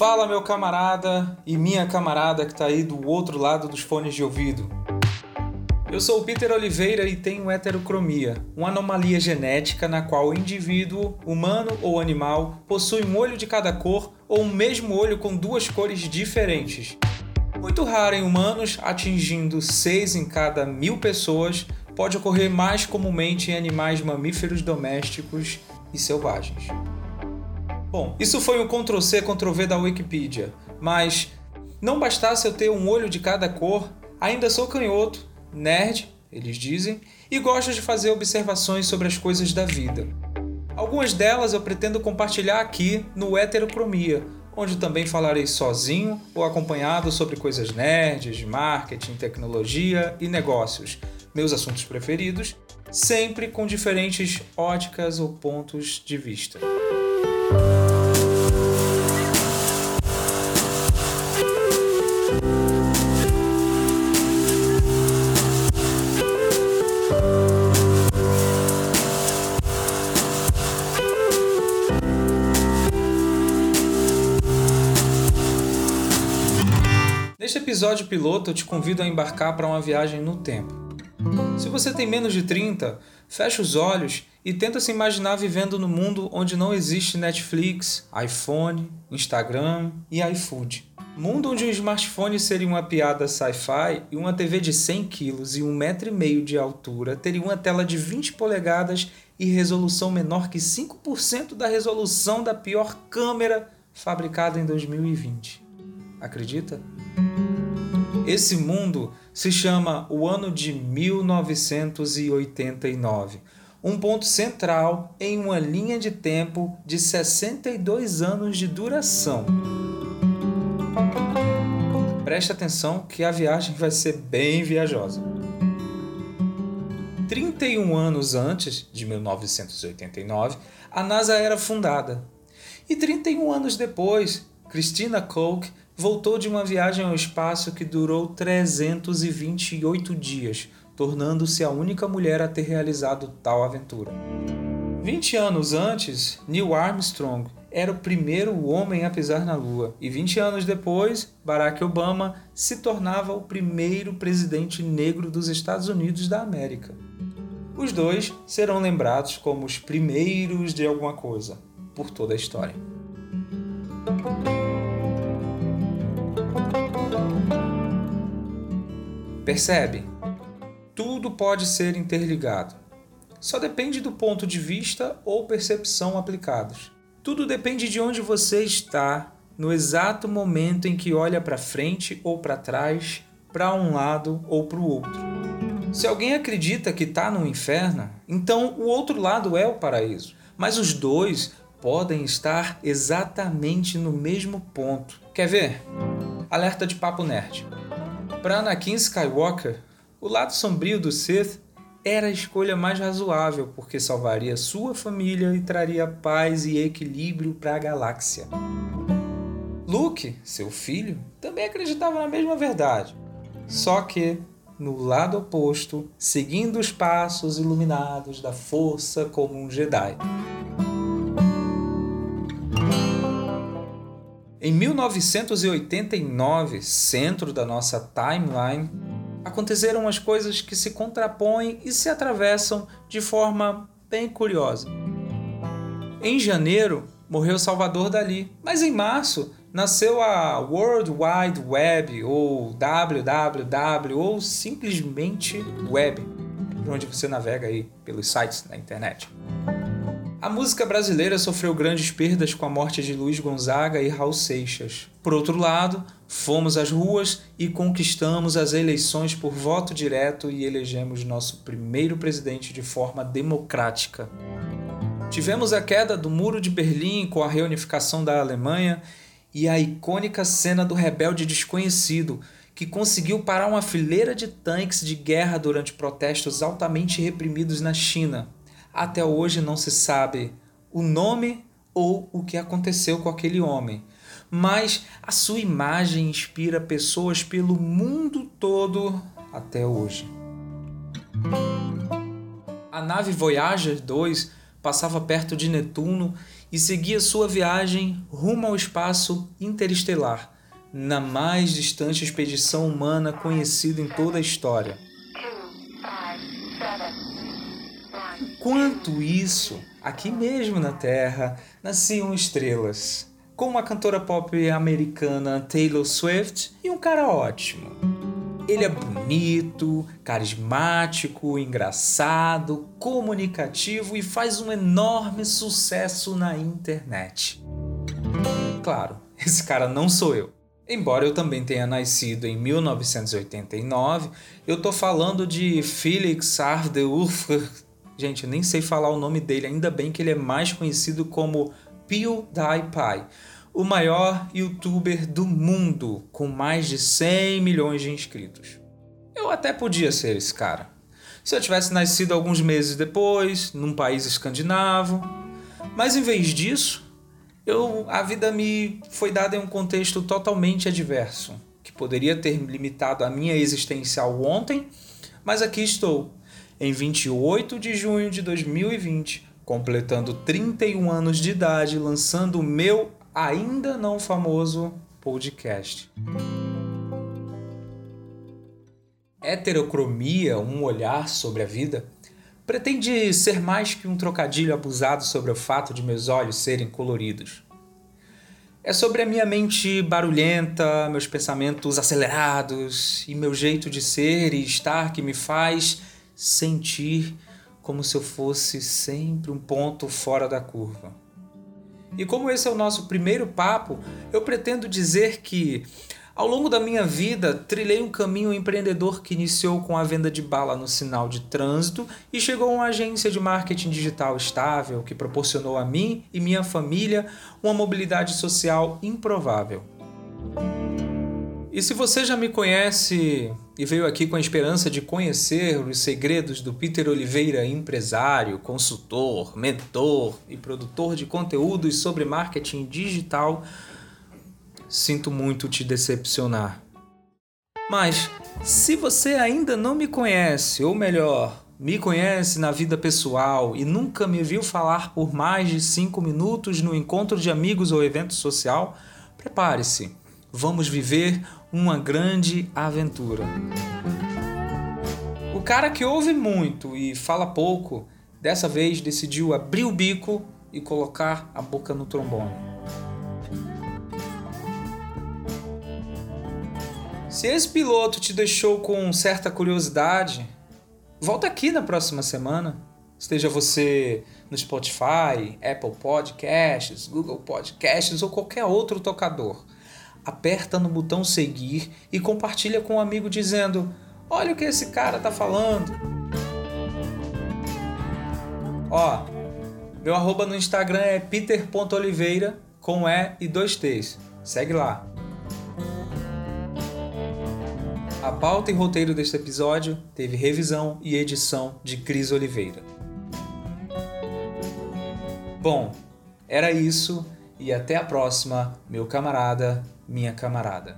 Fala, meu camarada e minha camarada que tá aí do outro lado dos fones de ouvido. Eu sou o Peter Oliveira e tenho heterocromia, uma anomalia genética na qual o indivíduo, humano ou animal, possui um olho de cada cor ou um mesmo olho com duas cores diferentes. Muito raro em humanos, atingindo 6 em cada mil pessoas, pode ocorrer mais comumente em animais mamíferos domésticos e selvagens. Bom, isso foi um Ctrl-C, Ctrl-V da Wikipedia, mas não bastasse eu ter um olho de cada cor, ainda sou canhoto, nerd, eles dizem, e gosto de fazer observações sobre as coisas da vida. Algumas delas eu pretendo compartilhar aqui no Heterocromia, onde também falarei sozinho ou acompanhado sobre coisas nerds, marketing, tecnologia e negócios, meus assuntos preferidos, sempre com diferentes óticas ou pontos de vista. Neste episódio piloto, eu te convido a embarcar para uma viagem no tempo. Se você tem menos de 30, fecha os olhos e tenta se imaginar vivendo no mundo onde não existe Netflix, iPhone, Instagram e iFood. Mundo onde um smartphone seria uma piada sci-fi e uma TV de 100 kg e um metro e meio de altura teria uma tela de 20 polegadas e resolução menor que 5% da resolução da pior câmera fabricada em 2020. Acredita? Esse mundo se chama o ano de 1989, um ponto central em uma linha de tempo de 62 anos de duração. Preste atenção que a viagem vai ser bem viajosa. 31 anos antes de 1989, a NASA era fundada. E 31 anos depois, Christina Koch voltou de uma viagem ao espaço que durou 328 dias, tornando-se a única mulher a ter realizado tal aventura. 20 anos antes, Neil Armstrong era o primeiro homem a pisar na Lua, e 20 anos depois, Barack Obama se tornava o primeiro presidente negro dos Estados Unidos da América. Os dois serão lembrados como os primeiros de alguma coisa por toda a história. Percebe? Tudo pode ser interligado. Só depende do ponto de vista ou percepção aplicados. Tudo depende de onde você está no exato momento em que olha para frente ou para trás, para um lado ou para o outro. Se alguém acredita que está no inferno, então o outro lado é o paraíso. Mas os dois podem estar exatamente no mesmo ponto. Quer ver? Alerta de papo nerd. Para Anakin Skywalker, o lado sombrio do Sith era a escolha mais razoável, porque salvaria sua família e traria paz e equilíbrio para a galáxia. Luke, seu filho, também acreditava na mesma verdade, só que no lado oposto, seguindo os passos iluminados da força como um Jedi. 1989, centro da nossa timeline, aconteceram as coisas que se contrapõem e se atravessam de forma bem curiosa. Em janeiro, morreu Salvador Dali, mas em março nasceu a World Wide Web, ou WWW, ou simplesmente Web, onde você navega aí pelos sites da internet. A música brasileira sofreu grandes perdas com a morte de Luiz Gonzaga e Raul Seixas. Por outro lado, fomos às ruas e conquistamos as eleições por voto direto e elegemos nosso primeiro presidente de forma democrática. Tivemos a queda do Muro de Berlim com a reunificação da Alemanha e a icônica cena do rebelde desconhecido, que conseguiu parar uma fileira de tanques de guerra durante protestos altamente reprimidos na China até hoje não se sabe o nome ou o que aconteceu com aquele homem, mas a sua imagem inspira pessoas pelo mundo todo até hoje. A nave Voyager 2 passava perto de Netuno e seguia sua viagem rumo ao espaço interestelar, na mais distante expedição humana conhecida em toda a história. Enquanto isso, aqui mesmo na Terra, nasciam estrelas, como a cantora pop americana Taylor Swift e um cara ótimo. Ele é bonito, carismático, engraçado, comunicativo e faz um enorme sucesso na internet. Claro, esse cara não sou eu. Embora eu também tenha nascido em 1989, eu tô falando de Felix Ardeurfer. Gente, eu nem sei falar o nome dele, ainda bem que ele é mais conhecido como PewDiePie, o maior youtuber do mundo, com mais de 100 milhões de inscritos. Eu até podia ser esse cara. Se eu tivesse nascido alguns meses depois, num país escandinavo. Mas em vez disso, eu, a vida me foi dada em um contexto totalmente adverso, que poderia ter limitado a minha existência ao ontem, mas aqui estou, em 28 de junho de 2020, completando 31 anos de idade, lançando o meu ainda não famoso podcast. Heterocromia, um olhar sobre a vida, pretende ser mais que um trocadilho abusado sobre o fato de meus olhos serem coloridos. É sobre a minha mente barulhenta, meus pensamentos acelerados e meu jeito de ser e estar que me faz sentir como se eu fosse sempre um ponto fora da curva. E como esse é o nosso primeiro papo, eu pretendo dizer que, ao longo da minha vida, trilhei um caminho empreendedor que iniciou com a venda de bala no sinal de trânsito e chegou a uma agência de marketing digital estável que proporcionou a mim e minha família uma mobilidade social improvável. E se você já me conhece e veio aqui com a esperança de conhecer os segredos do Peter Oliveira, empresário, consultor, mentor e produtor de conteúdos sobre marketing digital, sinto muito te decepcionar. Mas se você ainda não me conhece, ou melhor, me conhece na vida pessoal e nunca me viu falar por mais de 5 minutos no encontro de amigos ou evento social, prepare-se vamos viver uma grande aventura. O cara que ouve muito e fala pouco, dessa vez decidiu abrir o bico e colocar a boca no trombone. Se esse piloto te deixou com certa curiosidade, volta aqui na próxima semana. Esteja você no Spotify, Apple Podcasts, Google Podcasts ou qualquer outro tocador aperta no botão seguir e compartilha com um amigo dizendo: Olha o que esse cara tá falando. Ó, meu arroba no Instagram é peter.oliveira com E e dois T's. Segue lá. A pauta e roteiro deste episódio teve revisão e edição de Cris Oliveira. Bom, era isso e até a próxima, meu camarada minha camarada.